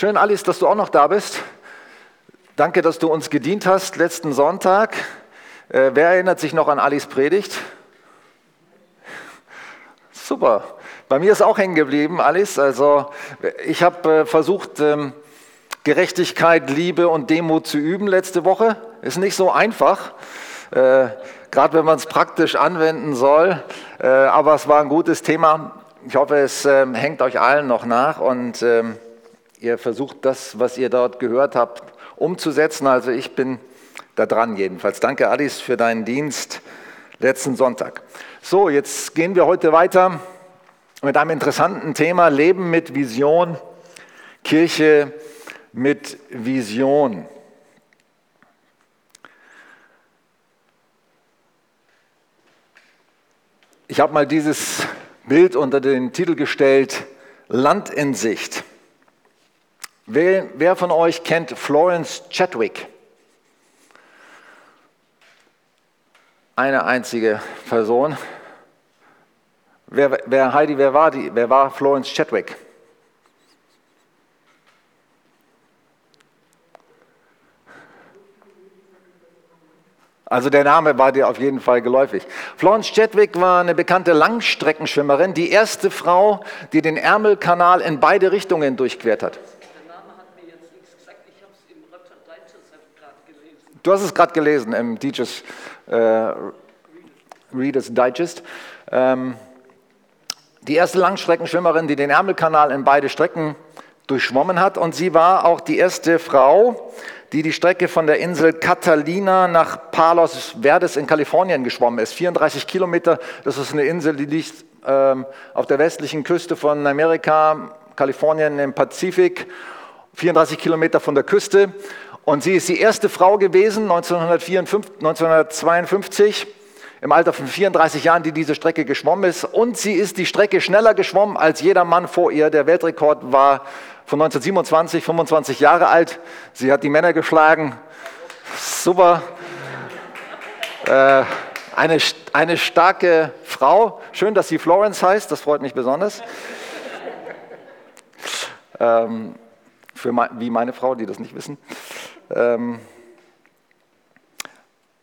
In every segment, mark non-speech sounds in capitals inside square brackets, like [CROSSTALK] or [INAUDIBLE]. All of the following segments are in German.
Schön, Alice, dass du auch noch da bist. Danke, dass du uns gedient hast letzten Sonntag. Äh, wer erinnert sich noch an Alice Predigt? Super. Bei mir ist auch hängen geblieben, Alice. Also ich habe äh, versucht, ähm, Gerechtigkeit, Liebe und Demut zu üben letzte Woche. Ist nicht so einfach, äh, gerade wenn man es praktisch anwenden soll. Äh, aber es war ein gutes Thema. Ich hoffe, es ähm, hängt euch allen noch nach und ähm, ihr versucht das, was ihr dort gehört habt, umzusetzen. Also ich bin da dran jedenfalls. Danke, Alice, für deinen Dienst letzten Sonntag. So, jetzt gehen wir heute weiter mit einem interessanten Thema, Leben mit Vision, Kirche mit Vision. Ich habe mal dieses Bild unter den Titel gestellt, Land in Sicht. Wer, wer von euch kennt Florence Chadwick? Eine einzige Person. Wer, wer, Heidi, wer war, die, wer war Florence Chadwick? Also der Name war dir auf jeden Fall geläufig. Florence Chadwick war eine bekannte Langstreckenschwimmerin, die erste Frau, die den Ärmelkanal in beide Richtungen durchquert hat. Der Name hat mir jetzt nichts gesagt, ich habe es im Digest gerade gelesen. Du hast es gerade gelesen im Digest, äh, Reader's Digest. Ähm, die erste Langstreckenschwimmerin, die den Ärmelkanal in beide Strecken durchschwommen hat und sie war auch die erste Frau, die die Strecke von der Insel Catalina nach Palos Verdes in Kalifornien geschwommen ist. 34 Kilometer, das ist eine Insel, die liegt ähm, auf der westlichen Küste von Amerika, Kalifornien im Pazifik, 34 Kilometer von der Küste. Und sie ist die erste Frau gewesen, 1954, 1952, im Alter von 34 Jahren, die diese Strecke geschwommen ist. Und sie ist die Strecke schneller geschwommen als jeder Mann vor ihr. Der Weltrekord war von 1927, 25 Jahre alt. Sie hat die Männer geschlagen. Super. Äh, eine, eine starke Frau. Schön, dass sie Florence heißt, das freut mich besonders. Ähm, für wie meine Frau, die das nicht wissen. Ähm,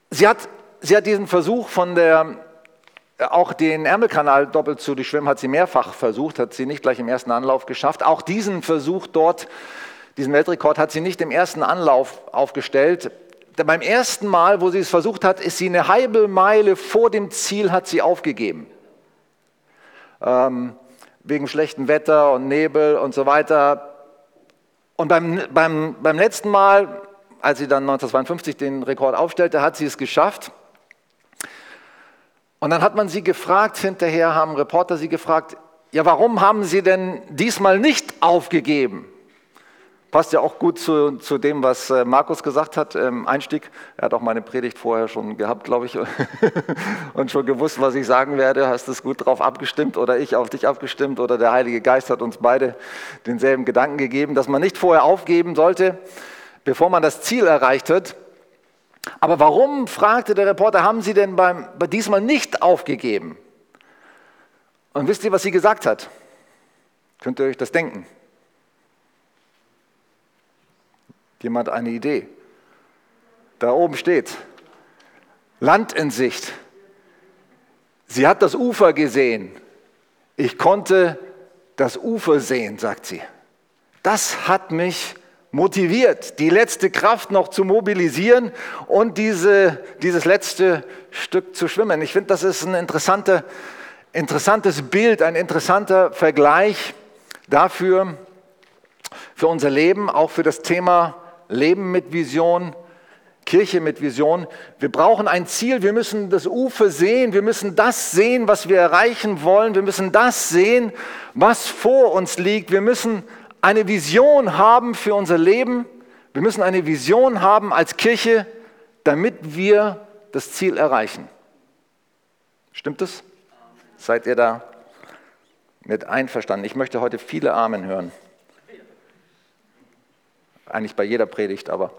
sie, hat, sie hat diesen Versuch von der auch den Ärmelkanal doppelt zu durchschwimmen hat sie mehrfach versucht, hat sie nicht gleich im ersten Anlauf geschafft. Auch diesen Versuch dort, diesen Weltrekord, hat sie nicht im ersten Anlauf aufgestellt. Beim ersten Mal, wo sie es versucht hat, ist sie eine halbe Meile vor dem Ziel, hat sie aufgegeben. Ähm, wegen schlechtem Wetter und Nebel und so weiter. Und beim, beim, beim letzten Mal, als sie dann 1952 den Rekord aufstellte, hat sie es geschafft. Und dann hat man sie gefragt, hinterher haben Reporter sie gefragt, ja, warum haben Sie denn diesmal nicht aufgegeben? Passt ja auch gut zu, zu dem, was äh, Markus gesagt hat im Einstieg. Er hat auch meine Predigt vorher schon gehabt, glaube ich, [LAUGHS] und schon gewusst, was ich sagen werde. Hast es gut drauf abgestimmt oder ich auf dich abgestimmt oder der Heilige Geist hat uns beide denselben Gedanken gegeben, dass man nicht vorher aufgeben sollte, bevor man das Ziel erreicht hat. Aber warum, fragte der Reporter, haben Sie denn beim, bei diesmal nicht aufgegeben? Und wisst ihr, was sie gesagt hat? Könnt ihr euch das denken? Jemand eine Idee? Da oben steht, Land in Sicht. Sie hat das Ufer gesehen. Ich konnte das Ufer sehen, sagt sie. Das hat mich motiviert, die letzte Kraft noch zu mobilisieren und diese, dieses letzte Stück zu schwimmen. Ich finde, das ist ein interessante, interessantes Bild, ein interessanter Vergleich dafür, für unser Leben, auch für das Thema Leben mit Vision, Kirche mit Vision. Wir brauchen ein Ziel, wir müssen das Ufer sehen, wir müssen das sehen, was wir erreichen wollen, wir müssen das sehen, was vor uns liegt, wir müssen eine Vision haben für unser Leben. Wir müssen eine Vision haben als Kirche, damit wir das Ziel erreichen. Stimmt es? Seid ihr da mit einverstanden? Ich möchte heute viele Amen hören. Eigentlich bei jeder Predigt, aber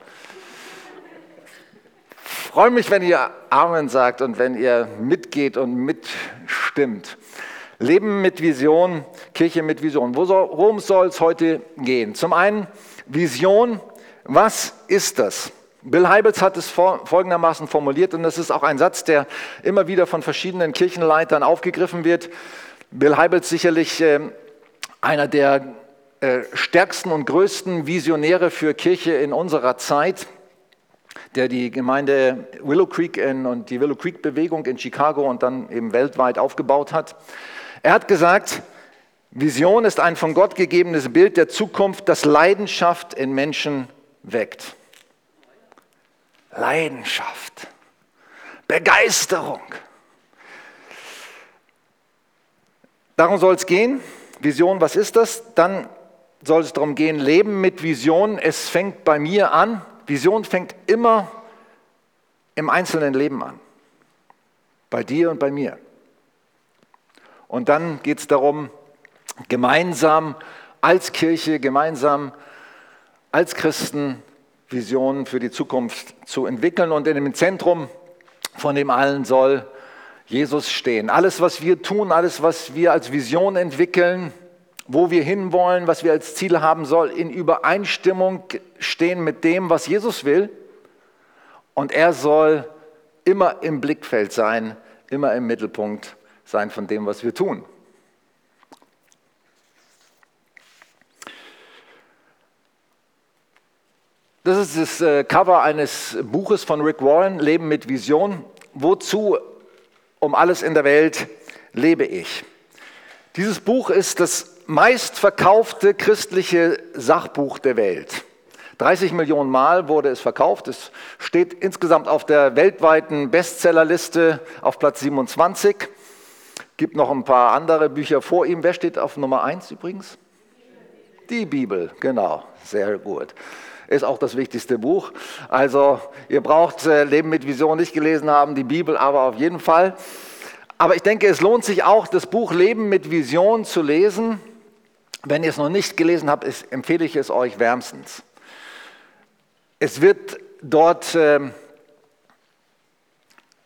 ich freue mich, wenn ihr Amen sagt und wenn ihr mitgeht und mitstimmt. Leben mit Vision, Kirche mit Vision. Worum soll es heute gehen? Zum einen Vision, was ist das? Bill Heibels hat es folgendermaßen formuliert und das ist auch ein Satz, der immer wieder von verschiedenen Kirchenleitern aufgegriffen wird. Bill Heibels sicherlich äh, einer der äh, stärksten und größten Visionäre für Kirche in unserer Zeit, der die Gemeinde Willow Creek und die Willow Creek Bewegung in Chicago und dann eben weltweit aufgebaut hat. Er hat gesagt, Vision ist ein von Gott gegebenes Bild der Zukunft, das Leidenschaft in Menschen weckt. Leidenschaft, Begeisterung. Darum soll es gehen. Vision, was ist das? Dann soll es darum gehen, Leben mit Vision. Es fängt bei mir an. Vision fängt immer im einzelnen Leben an. Bei dir und bei mir. Und dann geht es darum, gemeinsam als Kirche, gemeinsam als Christen Visionen für die Zukunft zu entwickeln. Und in dem Zentrum von dem allen soll Jesus stehen. Alles, was wir tun, alles, was wir als Vision entwickeln, wo wir hinwollen, was wir als Ziel haben, soll in Übereinstimmung stehen mit dem, was Jesus will. Und er soll immer im Blickfeld sein, immer im Mittelpunkt sein von dem, was wir tun. Das ist das äh, Cover eines Buches von Rick Warren, Leben mit Vision. Wozu um alles in der Welt lebe ich? Dieses Buch ist das meistverkaufte christliche Sachbuch der Welt. 30 Millionen Mal wurde es verkauft. Es steht insgesamt auf der weltweiten Bestsellerliste auf Platz 27 gibt noch ein paar andere Bücher vor ihm. Wer steht auf Nummer 1 übrigens? Die Bibel, genau, sehr gut. Ist auch das wichtigste Buch. Also ihr braucht äh, Leben mit Vision nicht gelesen haben, die Bibel aber auf jeden Fall. Aber ich denke, es lohnt sich auch, das Buch Leben mit Vision zu lesen. Wenn ihr es noch nicht gelesen habt, empfehle ich es euch wärmstens. Es wird dort... Äh,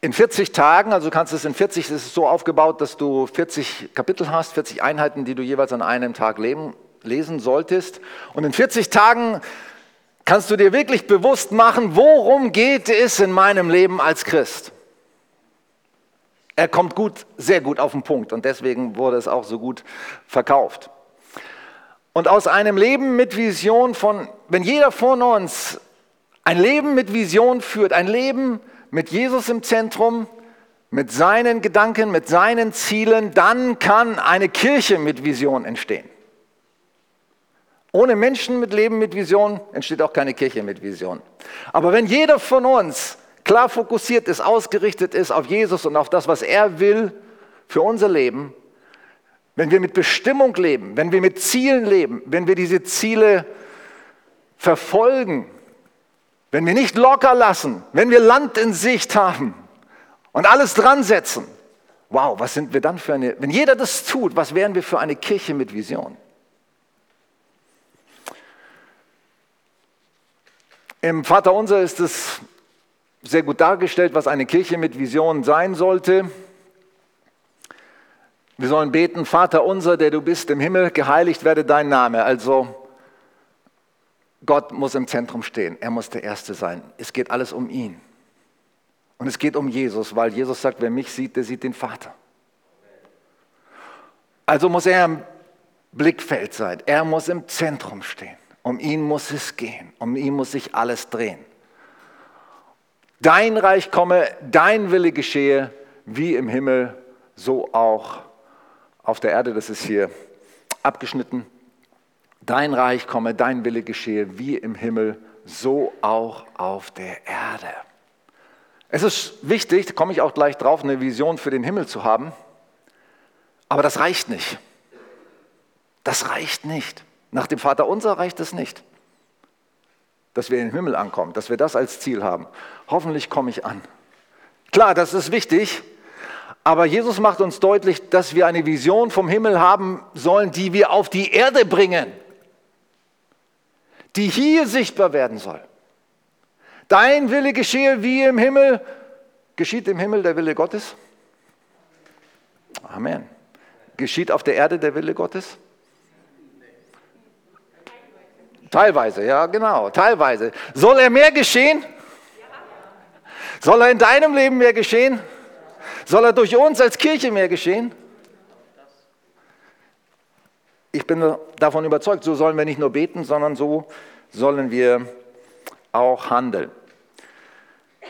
in 40 Tagen, also du kannst es in 40, es ist so aufgebaut, dass du 40 Kapitel hast, 40 Einheiten, die du jeweils an einem Tag leben, lesen solltest. Und in 40 Tagen kannst du dir wirklich bewusst machen, worum geht es in meinem Leben als Christ. Er kommt gut, sehr gut auf den Punkt und deswegen wurde es auch so gut verkauft. Und aus einem Leben mit Vision von, wenn jeder von uns ein Leben mit Vision führt, ein Leben mit Jesus im Zentrum, mit seinen Gedanken, mit seinen Zielen, dann kann eine Kirche mit Vision entstehen. Ohne Menschen mit Leben mit Vision entsteht auch keine Kirche mit Vision. Aber wenn jeder von uns klar fokussiert ist, ausgerichtet ist auf Jesus und auf das, was er will für unser Leben, wenn wir mit Bestimmung leben, wenn wir mit Zielen leben, wenn wir diese Ziele verfolgen, wenn wir nicht locker lassen, wenn wir Land in Sicht haben und alles dran setzen, wow, was sind wir dann für eine, wenn jeder das tut, was wären wir für eine Kirche mit Vision? Im Vater Unser ist es sehr gut dargestellt, was eine Kirche mit Vision sein sollte. Wir sollen beten, Vater unser, der du bist im Himmel, geheiligt werde dein Name. Also Gott muss im Zentrum stehen. Er muss der Erste sein. Es geht alles um ihn. Und es geht um Jesus, weil Jesus sagt, wer mich sieht, der sieht den Vater. Also muss er im Blickfeld sein. Er muss im Zentrum stehen. Um ihn muss es gehen. Um ihn muss sich alles drehen. Dein Reich komme, dein Wille geschehe, wie im Himmel, so auch auf der Erde. Das ist hier abgeschnitten. Dein Reich komme, dein Wille geschehe, wie im Himmel, so auch auf der Erde. Es ist wichtig, da komme ich auch gleich drauf, eine Vision für den Himmel zu haben, aber das reicht nicht. Das reicht nicht. Nach dem Vater unser reicht es nicht, dass wir in den Himmel ankommen, dass wir das als Ziel haben. Hoffentlich komme ich an. Klar, das ist wichtig, aber Jesus macht uns deutlich, dass wir eine Vision vom Himmel haben sollen, die wir auf die Erde bringen die hier sichtbar werden soll. Dein Wille geschehe wie im Himmel. Geschieht im Himmel der Wille Gottes? Amen. Geschieht auf der Erde der Wille Gottes? Teilweise, ja, genau, teilweise. Soll er mehr geschehen? Soll er in deinem Leben mehr geschehen? Soll er durch uns als Kirche mehr geschehen? Ich bin davon überzeugt, so sollen wir nicht nur beten, sondern so sollen wir auch handeln.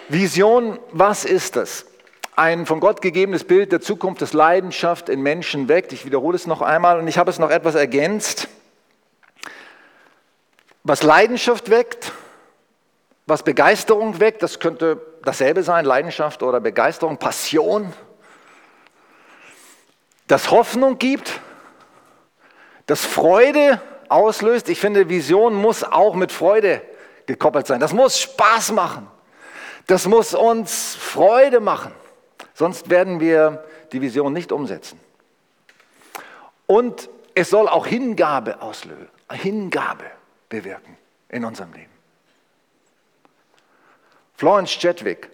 Vision, was ist das? Ein von Gott gegebenes Bild der Zukunft, das Leidenschaft in Menschen weckt. Ich wiederhole es noch einmal und ich habe es noch etwas ergänzt. Was Leidenschaft weckt, was Begeisterung weckt, das könnte dasselbe sein, Leidenschaft oder Begeisterung, Passion, das Hoffnung gibt, das Freude auslöst. Ich finde, Vision muss auch mit Freude gekoppelt sein. Das muss Spaß machen. Das muss uns Freude machen. Sonst werden wir die Vision nicht umsetzen. Und es soll auch Hingabe auslösen, Hingabe bewirken in unserem Leben. Florence Chadwick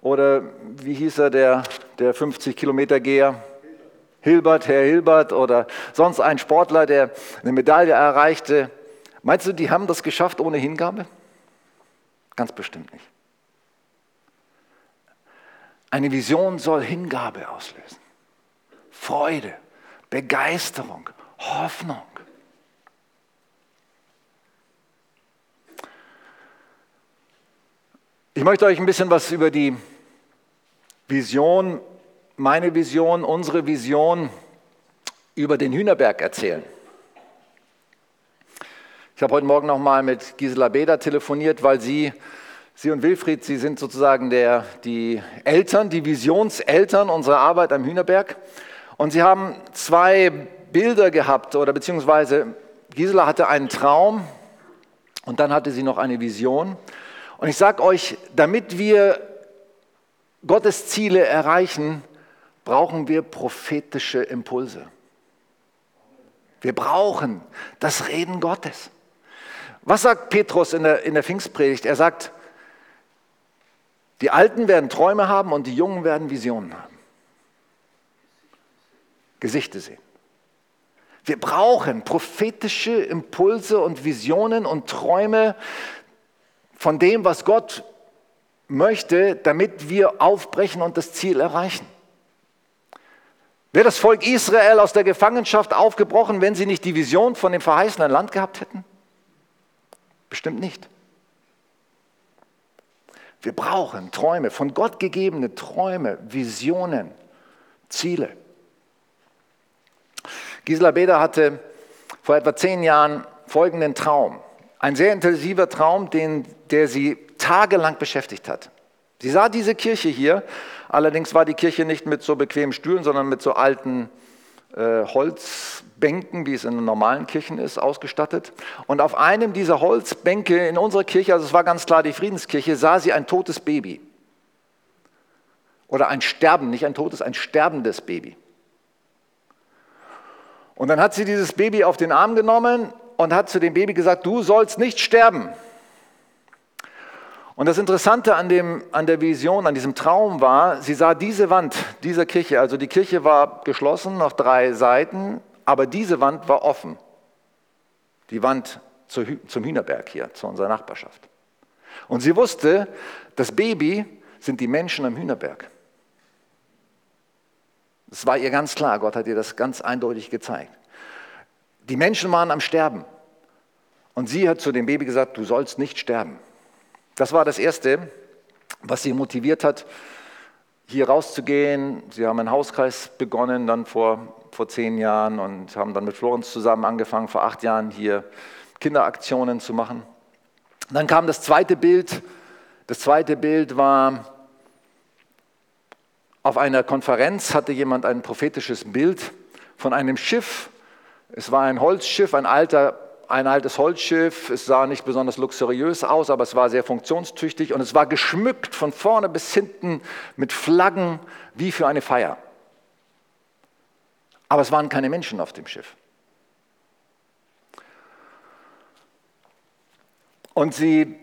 oder wie hieß er, der, der 50 Kilometer Geher? Hilbert, Herr Hilbert oder sonst ein Sportler, der eine Medaille erreichte. Meinst du, die haben das geschafft ohne Hingabe? Ganz bestimmt nicht. Eine Vision soll Hingabe auslösen. Freude, Begeisterung, Hoffnung. Ich möchte euch ein bisschen was über die Vision, meine Vision, unsere Vision über den Hühnerberg erzählen. Ich habe heute Morgen nochmal mit Gisela Beder telefoniert, weil sie, sie und Wilfried, sie sind sozusagen der, die Eltern, die Visionseltern unserer Arbeit am Hühnerberg. Und sie haben zwei Bilder gehabt, oder beziehungsweise Gisela hatte einen Traum und dann hatte sie noch eine Vision. Und ich sage euch, damit wir Gottes Ziele erreichen, brauchen wir prophetische Impulse. Wir brauchen das Reden Gottes. Was sagt Petrus in der, in der Pfingstpredigt? Er sagt, die Alten werden Träume haben und die Jungen werden Visionen haben. Gesichter sehen. Wir brauchen prophetische Impulse und Visionen und Träume, von dem, was Gott möchte, damit wir aufbrechen und das Ziel erreichen. Wäre das Volk Israel aus der Gefangenschaft aufgebrochen, wenn sie nicht die Vision von dem verheißenen Land gehabt hätten? Bestimmt nicht. Wir brauchen Träume, von Gott gegebene Träume, Visionen, Ziele. Gisela Beder hatte vor etwa zehn Jahren folgenden Traum. Ein sehr intensiver Traum, den, der sie tagelang beschäftigt hat. Sie sah diese Kirche hier, allerdings war die Kirche nicht mit so bequemen Stühlen, sondern mit so alten äh, Holzbänken, wie es in normalen Kirchen ist, ausgestattet. Und auf einem dieser Holzbänke in unserer Kirche, also es war ganz klar die Friedenskirche, sah sie ein totes Baby. Oder ein Sterben, nicht ein totes, ein sterbendes Baby. Und dann hat sie dieses Baby auf den Arm genommen und hat zu dem Baby gesagt, du sollst nicht sterben. Und das Interessante an, dem, an der Vision, an diesem Traum war, sie sah diese Wand dieser Kirche, also die Kirche war geschlossen auf drei Seiten, aber diese Wand war offen. Die Wand zum Hühnerberg hier, zu unserer Nachbarschaft. Und sie wusste, das Baby sind die Menschen am Hühnerberg. Das war ihr ganz klar, Gott hat ihr das ganz eindeutig gezeigt. Die Menschen waren am Sterben. Und sie hat zu dem Baby gesagt, du sollst nicht sterben. Das war das Erste, was sie motiviert hat, hier rauszugehen. Sie haben einen Hauskreis begonnen, dann vor, vor zehn Jahren und haben dann mit Florenz zusammen angefangen, vor acht Jahren hier Kinderaktionen zu machen. Dann kam das zweite Bild. Das zweite Bild war, auf einer Konferenz hatte jemand ein prophetisches Bild von einem Schiff, es war ein Holzschiff, ein, alter, ein altes Holzschiff. Es sah nicht besonders luxuriös aus, aber es war sehr funktionstüchtig und es war geschmückt von vorne bis hinten mit Flaggen wie für eine Feier. Aber es waren keine Menschen auf dem Schiff. Und sie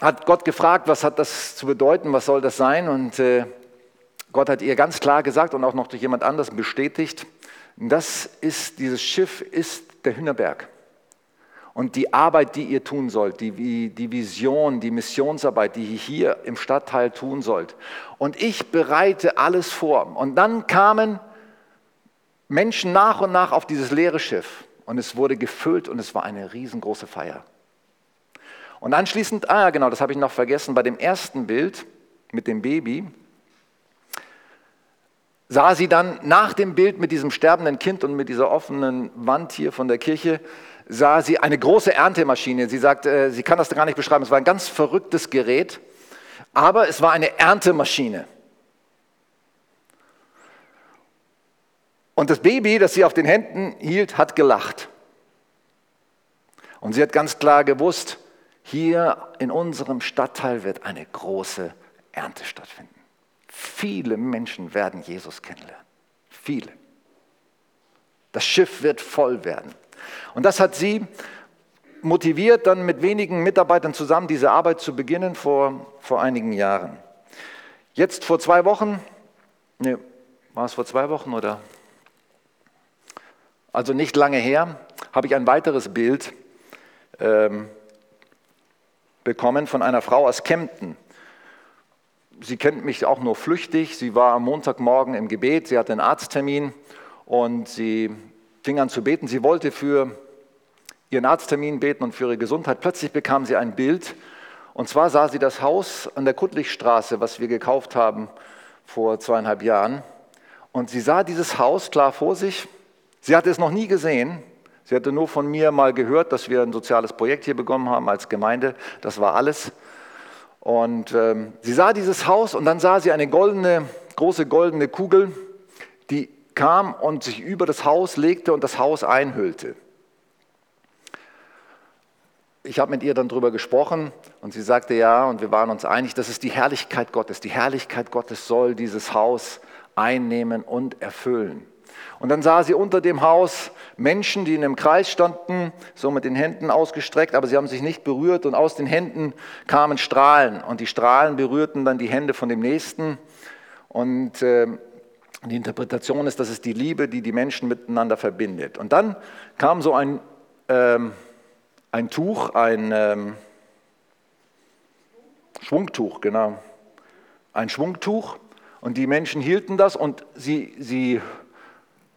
hat Gott gefragt, was hat das zu bedeuten, was soll das sein? Und äh, Gott hat ihr ganz klar gesagt und auch noch durch jemand anders bestätigt, Das ist, dieses Schiff ist der Hühnerberg. Und die Arbeit, die ihr tun sollt, die, die Vision, die Missionsarbeit, die ihr hier im Stadtteil tun sollt. Und ich bereite alles vor. Und dann kamen Menschen nach und nach auf dieses leere Schiff. Und es wurde gefüllt und es war eine riesengroße Feier. Und anschließend, ah ja genau, das habe ich noch vergessen, bei dem ersten Bild mit dem Baby, sah sie dann nach dem Bild mit diesem sterbenden Kind und mit dieser offenen Wand hier von der Kirche, sah sie eine große Erntemaschine. Sie sagt, äh, sie kann das gar nicht beschreiben, es war ein ganz verrücktes Gerät, aber es war eine Erntemaschine. Und das Baby, das sie auf den Händen hielt, hat gelacht. Und sie hat ganz klar gewusst, hier in unserem Stadtteil wird eine große Ernte stattfinden. Viele Menschen werden Jesus kennenlernen. Viele. Das Schiff wird voll werden. Und das hat sie motiviert, dann mit wenigen Mitarbeitern zusammen diese Arbeit zu beginnen vor, vor einigen Jahren. Jetzt vor zwei Wochen, nee, war es vor zwei Wochen oder? Also nicht lange her, habe ich ein weiteres Bild ähm, bekommen von einer Frau aus Kempten. Sie kennt mich auch nur flüchtig. Sie war am Montagmorgen im Gebet, sie hatte einen Arzttermin und sie fing an zu beten. Sie wollte für ihren Arzttermin beten und für ihre Gesundheit. Plötzlich bekam sie ein Bild. Und zwar sah sie das Haus an der Kuttlichstraße, was wir gekauft haben vor zweieinhalb Jahren. Und sie sah dieses Haus klar vor sich. Sie hatte es noch nie gesehen. Sie hatte nur von mir mal gehört, dass wir ein soziales Projekt hier bekommen haben als Gemeinde. Das war alles. Und ähm, sie sah dieses Haus und dann sah sie eine goldene, große goldene Kugel, die kam und sich über das Haus legte und das Haus einhüllte. Ich habe mit ihr dann darüber gesprochen und sie sagte ja, und wir waren uns einig, das ist die Herrlichkeit Gottes. Die Herrlichkeit Gottes soll dieses Haus einnehmen und erfüllen. Und dann sah sie unter dem Haus Menschen, die in einem Kreis standen, so mit den Händen ausgestreckt, aber sie haben sich nicht berührt und aus den Händen kamen Strahlen und die Strahlen berührten dann die Hände von dem Nächsten. Und äh, die Interpretation ist, das ist die Liebe, die die Menschen miteinander verbindet. Und dann kam so ein, ähm, ein Tuch, ein ähm, Schwungtuch, genau. Ein Schwungtuch. Und die Menschen hielten das und sie, sie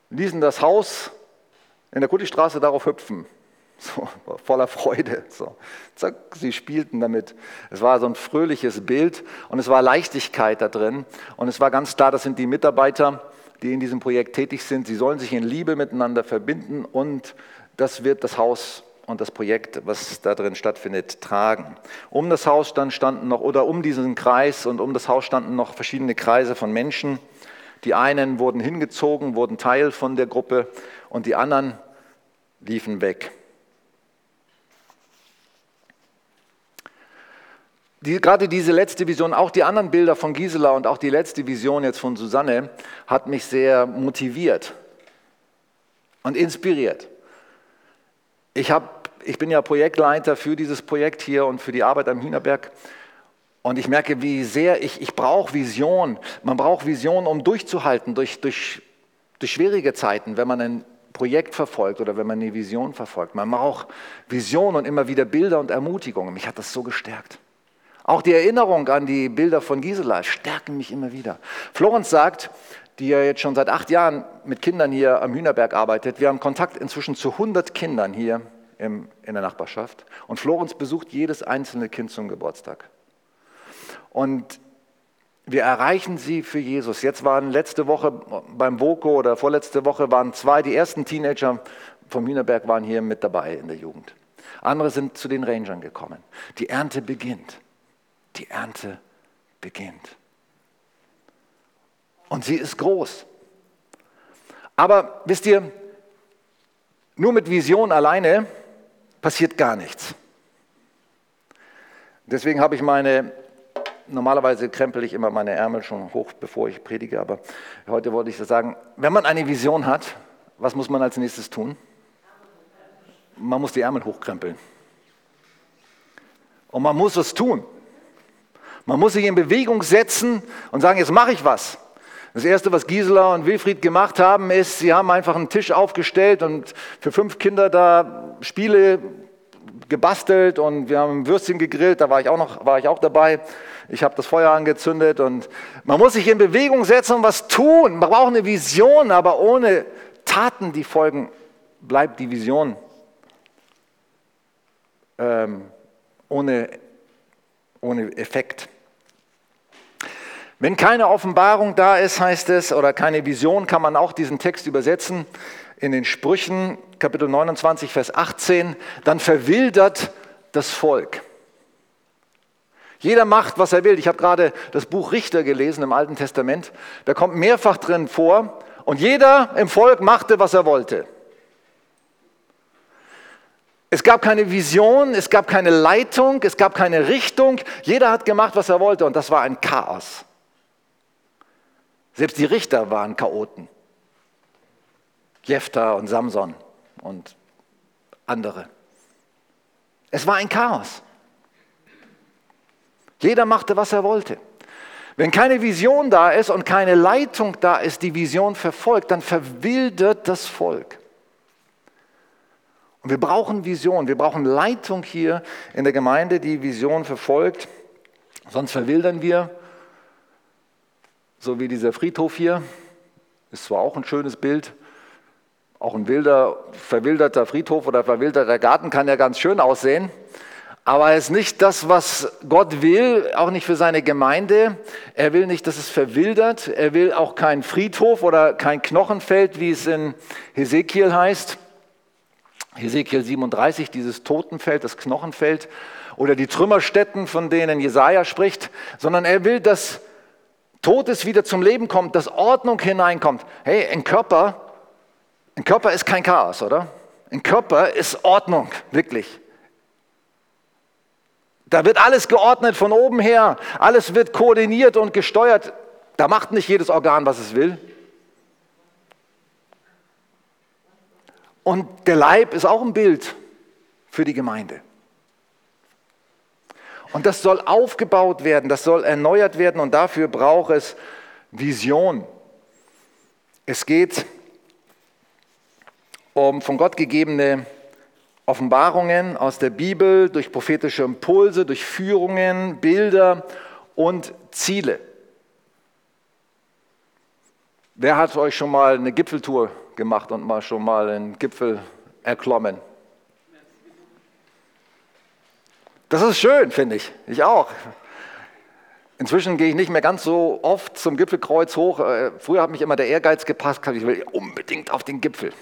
ließen das Haus in der Kuttistraße darauf hüpfen. So, voller Freude. So. Zack, sie spielten damit. Es war so ein fröhliches Bild und es war Leichtigkeit da drin. Und es war ganz klar, das sind die Mitarbeiter, die in diesem Projekt tätig sind. Sie sollen sich in Liebe miteinander verbinden und das wird das Haus und das Projekt, was da drin stattfindet, tragen. Um das Haus dann standen noch, oder um diesen Kreis und um das Haus standen noch verschiedene Kreise von Menschen. Die einen wurden hingezogen, wurden Teil von der Gruppe und die anderen liefen weg. Die, gerade diese letzte Vision, auch die anderen Bilder von Gisela und auch die letzte Vision jetzt von Susanne hat mich sehr motiviert und inspiriert. Ich, hab, ich bin ja Projektleiter für dieses Projekt hier und für die Arbeit am Hühnerberg und ich merke, wie sehr ich, ich brauche Vision. Man braucht Vision, um durchzuhalten durch, durch, durch schwierige Zeiten, wenn man ein Projekt verfolgt oder wenn man eine Vision verfolgt. Man braucht Vision und immer wieder Bilder und Ermutigungen. Mich hat das so gestärkt. Auch die Erinnerung an die Bilder von Gisela stärken mich immer wieder. Florenz sagt, die ja jetzt schon seit acht Jahren mit Kindern hier am Hühnerberg arbeitet, wir haben Kontakt inzwischen zu 100 Kindern hier im, in der Nachbarschaft. Und Florenz besucht jedes einzelne Kind zum Geburtstag. Und wir erreichen sie für Jesus. Jetzt waren letzte Woche beim Voko oder vorletzte Woche waren zwei, die ersten Teenager vom Hühnerberg waren hier mit dabei in der Jugend. Andere sind zu den Rangern gekommen. Die Ernte beginnt. Die Ernte beginnt. Und sie ist groß. Aber wisst ihr, nur mit Vision alleine passiert gar nichts. Deswegen habe ich meine normalerweise krempel ich immer meine Ärmel schon hoch, bevor ich predige, aber heute wollte ich sagen, wenn man eine Vision hat, was muss man als nächstes tun? Man muss die Ärmel hochkrempeln. Und man muss was tun. Man muss sich in Bewegung setzen und sagen, jetzt mache ich was. Das Erste, was Gisela und Wilfried gemacht haben, ist, sie haben einfach einen Tisch aufgestellt und für fünf Kinder da Spiele gebastelt und wir haben Würstchen gegrillt, da war ich auch, noch, war ich auch dabei. Ich habe das Feuer angezündet und man muss sich in Bewegung setzen und was tun. Man braucht eine Vision, aber ohne Taten, die folgen, bleibt die Vision ähm, ohne, ohne Effekt. Wenn keine Offenbarung da ist, heißt es, oder keine Vision, kann man auch diesen Text übersetzen in den Sprüchen, Kapitel 29, Vers 18, dann verwildert das Volk. Jeder macht, was er will. Ich habe gerade das Buch Richter gelesen im Alten Testament. Da kommt mehrfach drin vor. Und jeder im Volk machte, was er wollte. Es gab keine Vision, es gab keine Leitung, es gab keine Richtung. Jeder hat gemacht, was er wollte. Und das war ein Chaos. Selbst die Richter waren Chaoten. Jephthah und Samson und andere. Es war ein Chaos. Jeder machte, was er wollte. Wenn keine Vision da ist und keine Leitung da ist, die Vision verfolgt, dann verwildert das Volk. Und wir brauchen Vision, wir brauchen Leitung hier in der Gemeinde, die Vision verfolgt. Sonst verwildern wir so wie dieser Friedhof hier. Ist zwar auch ein schönes Bild, auch ein wilder, verwilderter Friedhof oder verwilderter Garten kann ja ganz schön aussehen, aber es ist nicht das, was Gott will, auch nicht für seine Gemeinde. Er will nicht, dass es verwildert. Er will auch kein Friedhof oder kein Knochenfeld, wie es in Hesekiel heißt. Hesekiel 37, dieses Totenfeld, das Knochenfeld oder die Trümmerstätten, von denen Jesaja spricht, sondern er will, dass Todes wieder zum Leben kommt, dass Ordnung hineinkommt. Hey, ein Körper, ein Körper ist kein Chaos, oder? Ein Körper ist Ordnung, wirklich. Da wird alles geordnet von oben her, alles wird koordiniert und gesteuert. Da macht nicht jedes Organ, was es will. Und der Leib ist auch ein Bild für die Gemeinde. Und das soll aufgebaut werden, das soll erneuert werden und dafür braucht es Vision. Es geht um von Gott gegebene Offenbarungen aus der Bibel, durch prophetische Impulse, durch Führungen, Bilder und Ziele. Wer hat euch schon mal eine Gipfeltour gemacht und mal schon mal einen Gipfel erklommen? Das ist schön, finde ich. Ich auch. Inzwischen gehe ich nicht mehr ganz so oft zum Gipfelkreuz hoch. Äh, früher hat mich immer der Ehrgeiz gepasst, ich will unbedingt auf den Gipfel.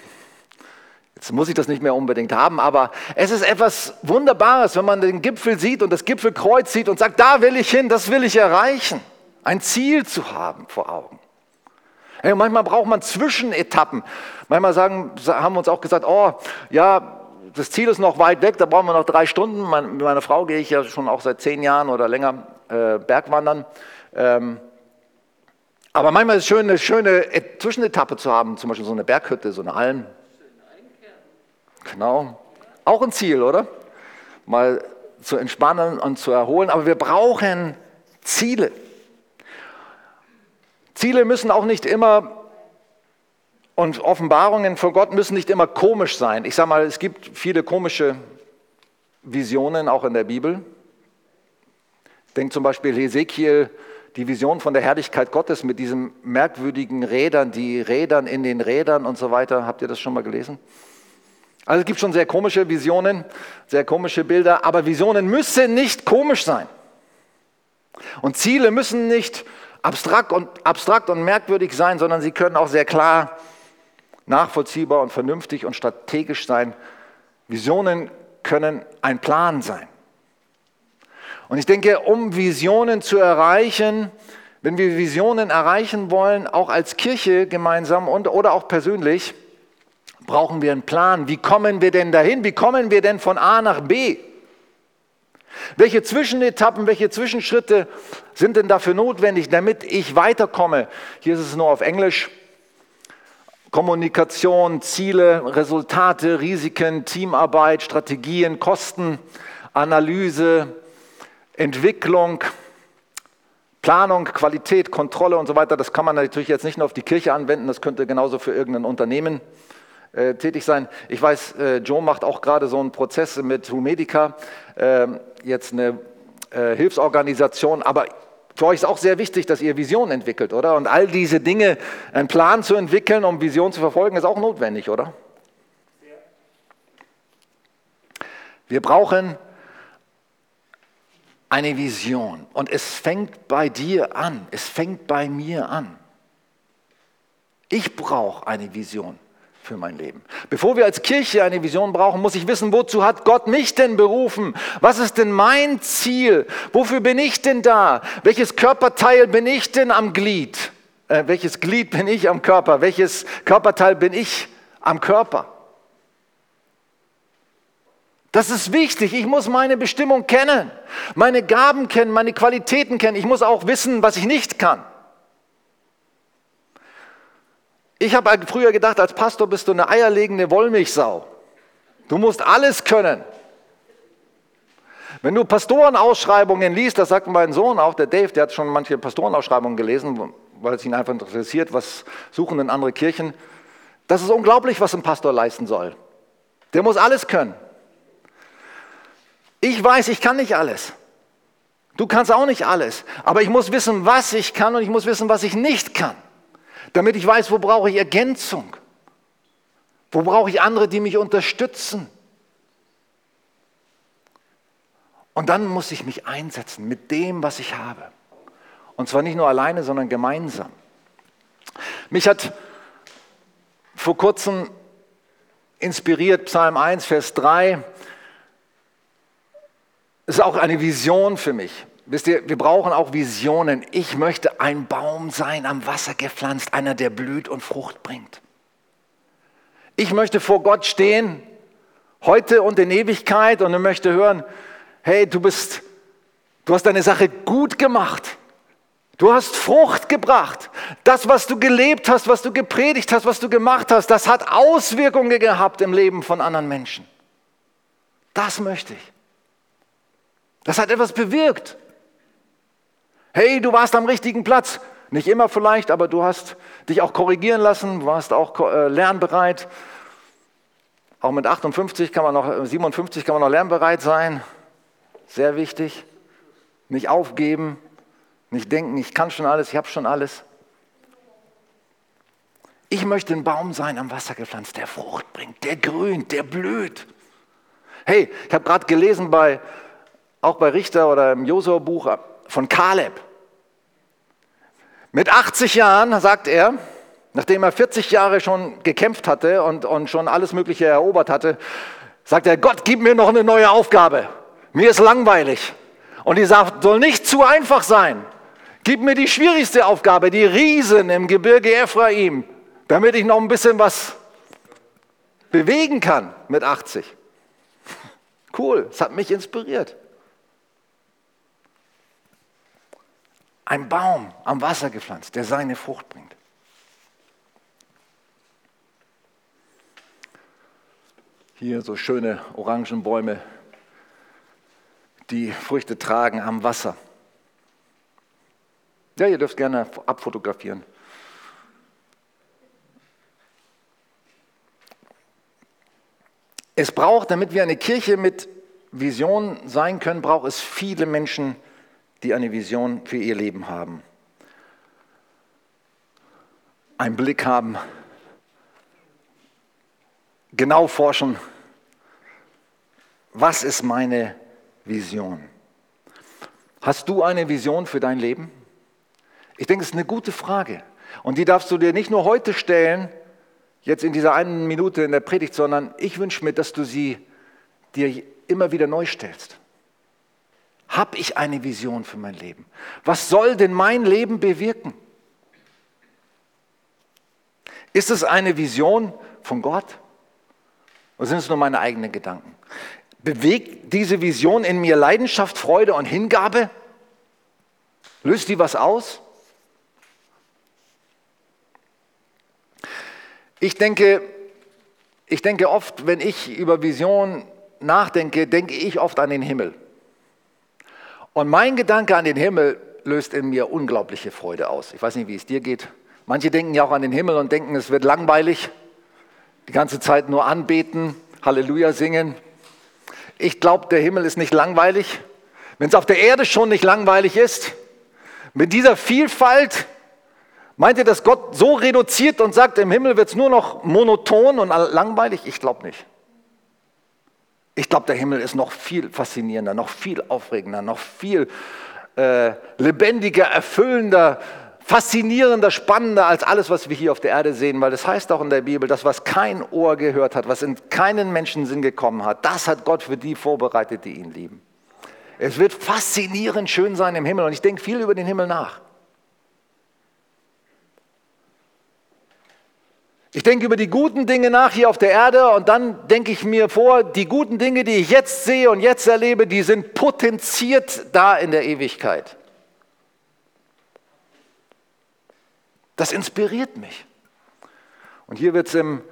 Jetzt muss ich das nicht mehr unbedingt haben, aber es ist etwas Wunderbares, wenn man den Gipfel sieht und das Gipfelkreuz sieht und sagt, da will ich hin, das will ich erreichen. Ein Ziel zu haben vor Augen. Hey, manchmal braucht man Zwischenetappen. Manchmal sagen, haben wir uns auch gesagt, oh, ja, das Ziel ist noch weit weg, da brauchen wir noch drei Stunden. mit meiner Frau gehe ich ja schon auch seit zehn Jahren oder länger äh, Bergwandern. Ähm, aber manchmal ist es schön, eine schöne Zwischenetappe zu haben, zum Beispiel so eine Berghütte, so eine Alm. Genau. Auch ein Ziel, oder? Mal zu entspannen und zu erholen. Aber wir brauchen Ziele. Ziele müssen auch nicht immer und Offenbarungen von Gott müssen nicht immer komisch sein. Ich sage mal, es gibt viele komische Visionen auch in der Bibel. Denkt zum Beispiel Hesekiel, die Vision von der Herrlichkeit Gottes mit diesen merkwürdigen Rädern, die Rädern in den Rädern und so weiter. Habt ihr das schon mal gelesen? Also es gibt schon sehr komische Visionen, sehr komische Bilder, aber Visionen müssen nicht komisch sein. Und Ziele müssen nicht abstrakt und, abstrakt und merkwürdig sein, sondern sie können auch sehr klar nachvollziehbar und vernünftig und strategisch sein. Visionen können ein Plan sein. Und ich denke, um Visionen zu erreichen, wenn wir Visionen erreichen wollen, auch als Kirche gemeinsam und, oder auch persönlich, brauchen wir einen Plan. Wie kommen wir denn dahin? Wie kommen wir denn von A nach B? Welche Zwischenetappen, welche Zwischenschritte sind denn dafür notwendig, damit ich weiterkomme? Hier ist es nur auf Englisch. Kommunikation, Ziele, Resultate, Risiken, Teamarbeit, Strategien, Kosten, Analyse, Entwicklung, Planung, Qualität, Kontrolle und so weiter, das kann man natürlich jetzt nicht nur auf die Kirche anwenden, das könnte genauso für irgendein Unternehmen äh, tätig sein. Ich weiß, äh, Joe macht auch gerade so einen Prozess mit Humedica, äh, jetzt eine äh, Hilfsorganisation, aber für euch ist auch sehr wichtig, dass ihr Vision entwickelt, oder? Und all diese Dinge, einen Plan zu entwickeln, um Vision zu verfolgen, ist auch notwendig, oder? Wir brauchen eine Vision. Und es fängt bei dir an. Es fängt bei mir an. Ich brauche eine Vision für mein Leben. Bevor wir als Kirche eine Vision brauchen, muss ich wissen, wozu hat Gott mich denn berufen? Was ist denn mein Ziel? Wofür bin ich denn da? Welches Körperteil bin ich denn am Glied? Äh, welches Glied bin ich am Körper? Welches Körperteil bin ich am Körper? Das ist wichtig. Ich muss meine Bestimmung kennen, meine Gaben kennen, meine Qualitäten kennen. Ich muss auch wissen, was ich nicht kann. Ich habe halt früher gedacht, als Pastor bist du eine eierlegende Wollmilchsau. Du musst alles können. Wenn du Pastorenausschreibungen liest, das sagt mein Sohn auch, der Dave, der hat schon manche Pastorenausschreibungen gelesen, weil es ihn einfach interessiert, was suchen denn andere Kirchen. Das ist unglaublich, was ein Pastor leisten soll. Der muss alles können. Ich weiß, ich kann nicht alles. Du kannst auch nicht alles. Aber ich muss wissen, was ich kann und ich muss wissen, was ich nicht kann. Damit ich weiß, wo brauche ich Ergänzung. Wo brauche ich andere, die mich unterstützen. Und dann muss ich mich einsetzen mit dem, was ich habe. Und zwar nicht nur alleine, sondern gemeinsam. Mich hat vor kurzem inspiriert Psalm 1, Vers 3. Es ist auch eine Vision für mich. Wisst ihr, wir brauchen auch Visionen. Ich möchte ein Baum sein, am Wasser gepflanzt, einer, der blüht und Frucht bringt. Ich möchte vor Gott stehen, heute und in Ewigkeit, und möchte hören, hey, du bist, du hast deine Sache gut gemacht. Du hast Frucht gebracht. Das, was du gelebt hast, was du gepredigt hast, was du gemacht hast, das hat Auswirkungen gehabt im Leben von anderen Menschen. Das möchte ich. Das hat etwas bewirkt. Hey, du warst am richtigen Platz. Nicht immer vielleicht, aber du hast dich auch korrigieren lassen, warst auch äh, lernbereit. Auch mit 58 kann man noch, 57 kann man noch lernbereit sein. Sehr wichtig. Nicht aufgeben, nicht denken, ich kann schon alles, ich habe schon alles. Ich möchte ein Baum sein am Wasser gepflanzt, der Frucht bringt, der grünt, der blüht. Hey, ich habe gerade gelesen bei auch bei Richter oder im Josua-Buch von Kaleb. Mit 80 Jahren, sagt er, nachdem er 40 Jahre schon gekämpft hatte und, und schon alles Mögliche erobert hatte, sagt er, Gott, gib mir noch eine neue Aufgabe. Mir ist langweilig. Und die sagt, soll nicht zu einfach sein. Gib mir die schwierigste Aufgabe, die Riesen im Gebirge Ephraim, damit ich noch ein bisschen was bewegen kann mit 80. Cool, es hat mich inspiriert. Ein Baum am Wasser gepflanzt, der seine Frucht bringt. Hier so schöne Orangenbäume, die Früchte tragen am Wasser. Ja, ihr dürft gerne abfotografieren. Es braucht, damit wir eine Kirche mit Vision sein können, braucht es viele Menschen, die eine Vision für ihr Leben haben. Einen Blick haben, genau forschen, was ist meine Vision? Hast du eine Vision für dein Leben? Ich denke, es ist eine gute Frage. Und die darfst du dir nicht nur heute stellen, jetzt in dieser einen Minute in der Predigt, sondern ich wünsche mir, dass du sie dir immer wieder neu stellst. Habe ich eine Vision für mein Leben? Was soll denn mein Leben bewirken? Ist es eine Vision von Gott? Oder sind es nur meine eigenen Gedanken? Bewegt diese Vision in mir Leidenschaft, Freude und Hingabe? Löst die was aus? Ich denke, ich denke oft, wenn ich über Vision nachdenke, denke ich oft an den Himmel. Und mein Gedanke an den Himmel löst in mir unglaubliche Freude aus. Ich weiß nicht, wie es dir geht. Manche denken ja auch an den Himmel und denken, es wird langweilig. Die ganze Zeit nur anbeten, Halleluja singen. Ich glaube, der Himmel ist nicht langweilig. Wenn es auf der Erde schon nicht langweilig ist, mit dieser Vielfalt, meint ihr, dass Gott so reduziert und sagt, im Himmel wird es nur noch monoton und langweilig? Ich glaube nicht. Ich glaube, der Himmel ist noch viel faszinierender, noch viel aufregender, noch viel äh, lebendiger, erfüllender, faszinierender, spannender als alles, was wir hier auf der Erde sehen, weil das heißt auch in der Bibel, das, was kein Ohr gehört hat, was in keinen Menschensinn gekommen hat, das hat Gott für die vorbereitet, die ihn lieben. Es wird faszinierend schön sein im Himmel und ich denke viel über den Himmel nach. Ich denke über die guten Dinge nach hier auf der Erde und dann denke ich mir vor, die guten Dinge, die ich jetzt sehe und jetzt erlebe, die sind potenziert da in der Ewigkeit. Das inspiriert mich. Und hier wird es im,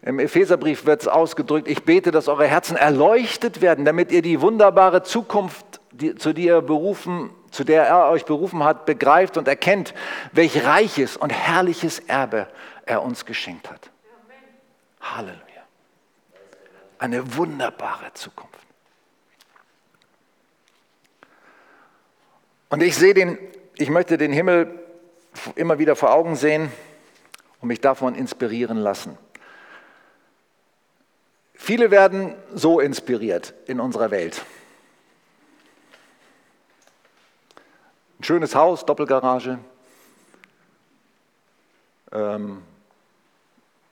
im Epheserbrief wird's ausgedrückt, ich bete, dass eure Herzen erleuchtet werden, damit ihr die wunderbare Zukunft, die, zu, der berufen, zu der er euch berufen hat, begreift und erkennt, welch reiches und herrliches Erbe er uns geschenkt hat. Halleluja. Eine wunderbare Zukunft. Und ich sehe den, ich möchte den Himmel immer wieder vor Augen sehen und mich davon inspirieren lassen. Viele werden so inspiriert in unserer Welt. Ein schönes Haus, Doppelgarage, ähm,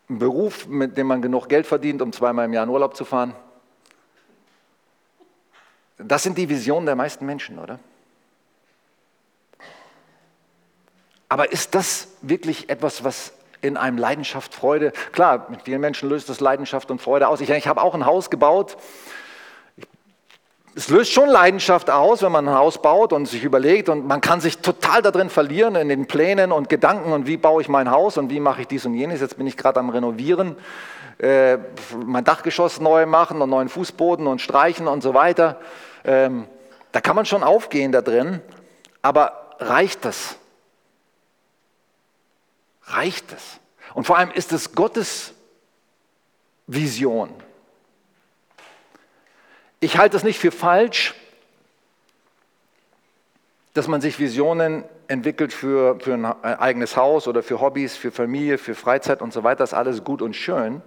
ein Beruf, mit dem man genug Geld verdient, um zweimal im Jahr in Urlaub zu fahren. Das sind die Visionen der meisten Menschen, oder? Aber ist das wirklich etwas, was in einem Leidenschaft, Freude, klar, mit vielen Menschen löst das Leidenschaft und Freude aus. Ich, ich habe auch ein Haus gebaut. Es löst schon Leidenschaft aus, wenn man ein Haus baut und sich überlegt und man kann sich total darin verlieren in den Plänen und Gedanken und wie baue ich mein Haus und wie mache ich dies und jenes. Jetzt bin ich gerade am Renovieren, äh, mein Dachgeschoss neu machen und neuen Fußboden und streichen und so weiter. Ähm, da kann man schon aufgehen da drin, aber reicht das? Reicht es? Und vor allem ist es Gottes Vision. Ich halte es nicht für falsch, dass man sich Visionen entwickelt für, für ein eigenes Haus oder für Hobbys, für Familie, für Freizeit und so weiter. Das ist alles gut und schön.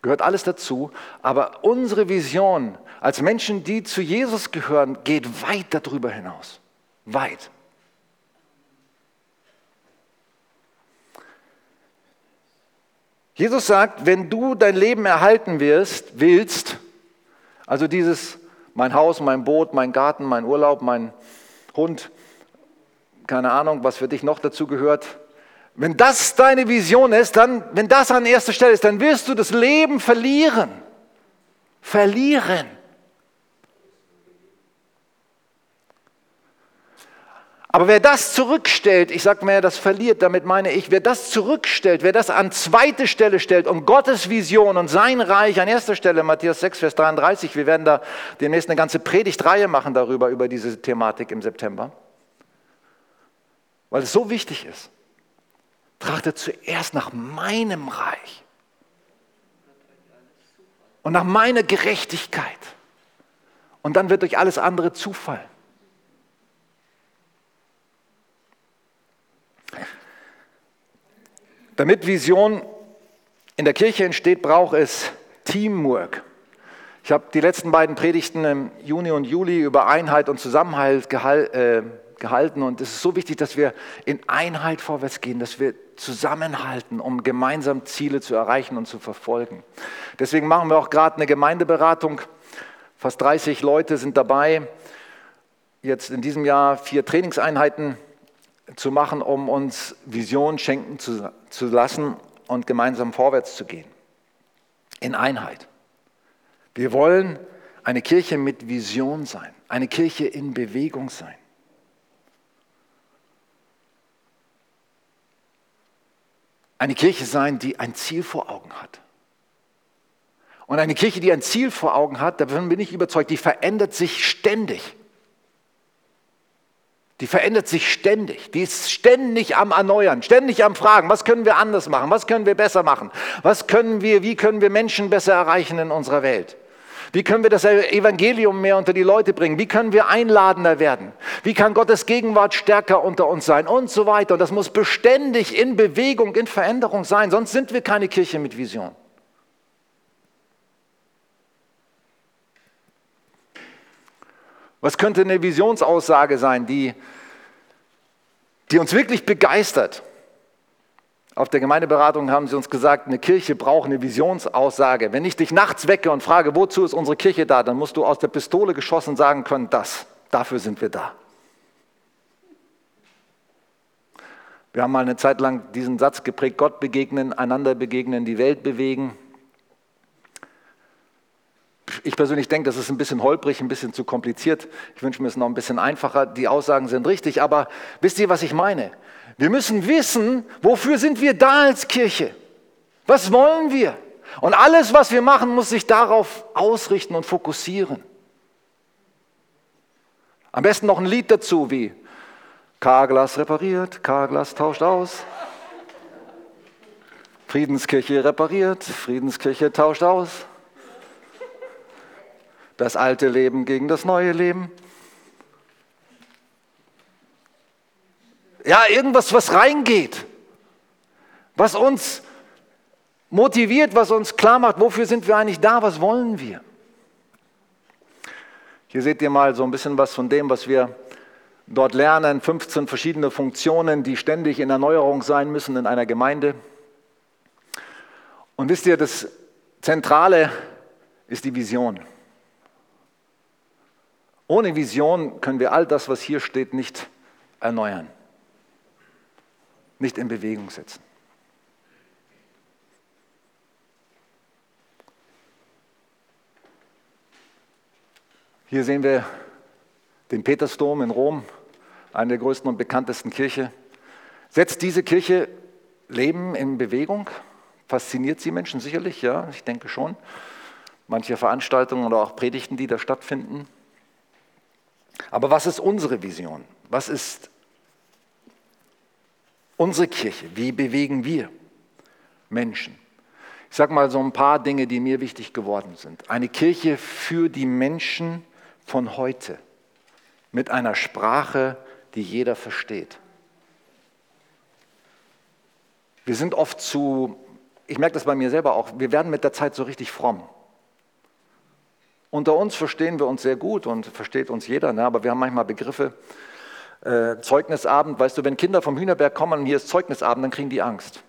Gehört alles dazu. Aber unsere Vision als Menschen, die zu Jesus gehören, geht weit darüber hinaus. Weit. Jesus sagt, wenn du dein Leben erhalten wirst, willst, also dieses mein Haus, mein Boot, mein Garten, mein Urlaub, mein Hund, keine Ahnung, was für dich noch dazu gehört. Wenn das deine Vision ist, dann, wenn das an erster Stelle ist, dann wirst du das Leben verlieren. Verlieren. Aber wer das zurückstellt, ich sage mir, das verliert, damit meine ich, wer das zurückstellt, wer das an zweite Stelle stellt und Gottes Vision und sein Reich an erster Stelle, Matthäus 6, Vers 33, wir werden da demnächst eine ganze Predigtreihe machen darüber, über diese Thematik im September, weil es so wichtig ist. Trachtet zuerst nach meinem Reich und nach meiner Gerechtigkeit. Und dann wird euch alles andere zufallen. Damit Vision in der Kirche entsteht, braucht es Teamwork. Ich habe die letzten beiden Predigten im Juni und Juli über Einheit und Zusammenhalt äh, gehalten und es ist so wichtig, dass wir in Einheit vorwärts gehen, dass wir zusammenhalten, um gemeinsam Ziele zu erreichen und zu verfolgen. Deswegen machen wir auch gerade eine Gemeindeberatung. Fast 30 Leute sind dabei, jetzt in diesem Jahr vier Trainingseinheiten zu machen, um uns Vision schenken zu, zu lassen und gemeinsam vorwärts zu gehen. In Einheit. Wir wollen eine Kirche mit Vision sein, eine Kirche in Bewegung sein. Eine Kirche sein, die ein Ziel vor Augen hat. Und eine Kirche, die ein Ziel vor Augen hat, davon bin ich überzeugt, die verändert sich ständig. Die verändert sich ständig. Die ist ständig am Erneuern, ständig am Fragen, was können wir anders machen, was können wir besser machen, was können wir, wie können wir Menschen besser erreichen in unserer Welt. Wie können wir das Evangelium mehr unter die Leute bringen? Wie können wir einladender werden? Wie kann Gottes Gegenwart stärker unter uns sein? Und so weiter. Und das muss beständig in Bewegung, in Veränderung sein. Sonst sind wir keine Kirche mit Vision. Was könnte eine Visionsaussage sein, die, die uns wirklich begeistert? Auf der Gemeindeberatung haben sie uns gesagt, eine Kirche braucht eine Visionsaussage. Wenn ich dich nachts wecke und frage, wozu ist unsere Kirche da, dann musst du aus der Pistole geschossen sagen können, das, dafür sind wir da. Wir haben mal eine Zeit lang diesen Satz geprägt, Gott begegnen, einander begegnen, die Welt bewegen ich persönlich denke, das ist ein bisschen holprig, ein bisschen zu kompliziert. Ich wünsche mir es noch ein bisschen einfacher. Die Aussagen sind richtig, aber wisst ihr, was ich meine? Wir müssen wissen, wofür sind wir da als Kirche? Was wollen wir? Und alles, was wir machen, muss sich darauf ausrichten und fokussieren. Am besten noch ein Lied dazu wie K-Glas repariert, K-Glas tauscht aus. Friedenskirche repariert, Friedenskirche tauscht aus das alte Leben gegen das neue Leben. Ja, irgendwas, was reingeht, was uns motiviert, was uns klar macht, wofür sind wir eigentlich da, was wollen wir. Hier seht ihr mal so ein bisschen was von dem, was wir dort lernen. 15 verschiedene Funktionen, die ständig in Erneuerung sein müssen in einer Gemeinde. Und wisst ihr, das Zentrale ist die Vision. Ohne Vision können wir all das, was hier steht, nicht erneuern, nicht in Bewegung setzen. Hier sehen wir den Petersdom in Rom, eine der größten und bekanntesten Kirche. Setzt diese Kirche Leben in Bewegung? Fasziniert sie Menschen sicherlich? Ja, ich denke schon. Manche Veranstaltungen oder auch Predigten, die da stattfinden. Aber was ist unsere Vision? Was ist unsere Kirche? Wie bewegen wir Menschen? Ich sage mal so ein paar Dinge, die mir wichtig geworden sind. Eine Kirche für die Menschen von heute mit einer Sprache, die jeder versteht. Wir sind oft zu, ich merke das bei mir selber auch, wir werden mit der Zeit so richtig fromm. Unter uns verstehen wir uns sehr gut und versteht uns jeder, ne? aber wir haben manchmal Begriffe. Äh, Zeugnisabend, weißt du, wenn Kinder vom Hühnerberg kommen und hier ist Zeugnisabend, dann kriegen die Angst.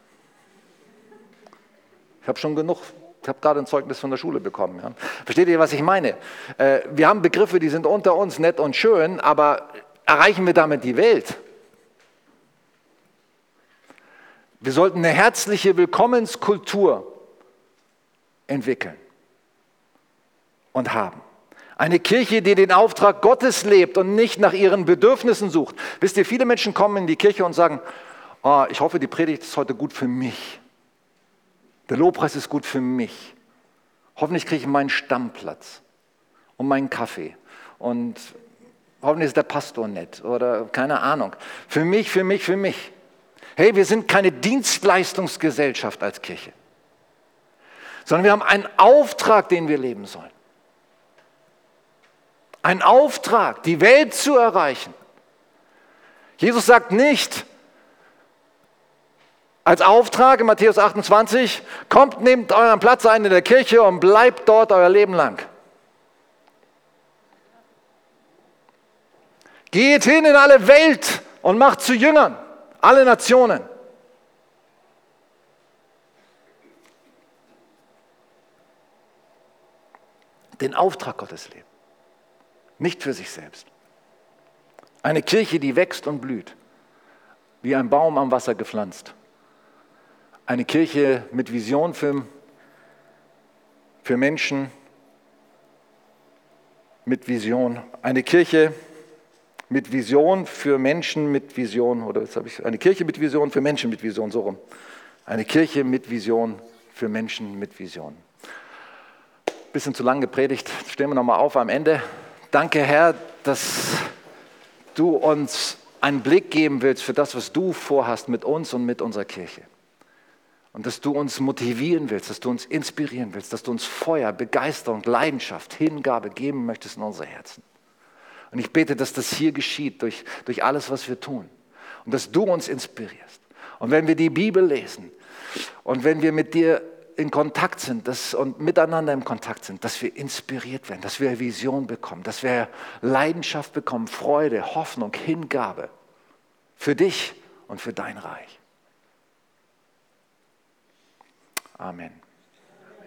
Ich habe schon genug, ich habe gerade ein Zeugnis von der Schule bekommen. Ja? Versteht ihr, was ich meine? Äh, wir haben Begriffe, die sind unter uns nett und schön, aber erreichen wir damit die Welt? Wir sollten eine herzliche Willkommenskultur entwickeln und haben. Eine Kirche, die den Auftrag Gottes lebt und nicht nach ihren Bedürfnissen sucht. Wisst ihr, viele Menschen kommen in die Kirche und sagen, oh, ich hoffe, die Predigt ist heute gut für mich. Der Lobpreis ist gut für mich. Hoffentlich kriege ich meinen Stammplatz und meinen Kaffee. Und hoffentlich ist der Pastor nett oder keine Ahnung. Für mich, für mich, für mich. Hey, wir sind keine Dienstleistungsgesellschaft als Kirche, sondern wir haben einen Auftrag, den wir leben sollen. Ein Auftrag, die Welt zu erreichen. Jesus sagt nicht als Auftrag in Matthäus 28, kommt, nehmt euren Platz ein in der Kirche und bleibt dort euer Leben lang. Geht hin in alle Welt und macht zu Jüngern, alle Nationen. Den Auftrag Gottes leben nicht für sich selbst. Eine Kirche, die wächst und blüht, wie ein Baum am Wasser gepflanzt. Eine Kirche mit Vision für, für Menschen, mit Vision. Eine Kirche mit Vision für Menschen mit Vision, oder jetzt habe ich eine Kirche mit Vision für Menschen mit Vision, so rum. Eine Kirche mit Vision für Menschen mit Vision. Bisschen zu lang gepredigt, stehen wir nochmal auf am Ende. Danke, Herr, dass du uns einen Blick geben willst für das, was du vorhast mit uns und mit unserer Kirche. Und dass du uns motivieren willst, dass du uns inspirieren willst, dass du uns Feuer, Begeisterung, Leidenschaft, Hingabe geben möchtest in unsere Herzen. Und ich bete, dass das hier geschieht durch, durch alles, was wir tun. Und dass du uns inspirierst. Und wenn wir die Bibel lesen und wenn wir mit dir in Kontakt sind dass, und miteinander im Kontakt sind, dass wir inspiriert werden, dass wir Vision bekommen, dass wir Leidenschaft bekommen, Freude, Hoffnung, Hingabe für dich und für dein Reich. Amen.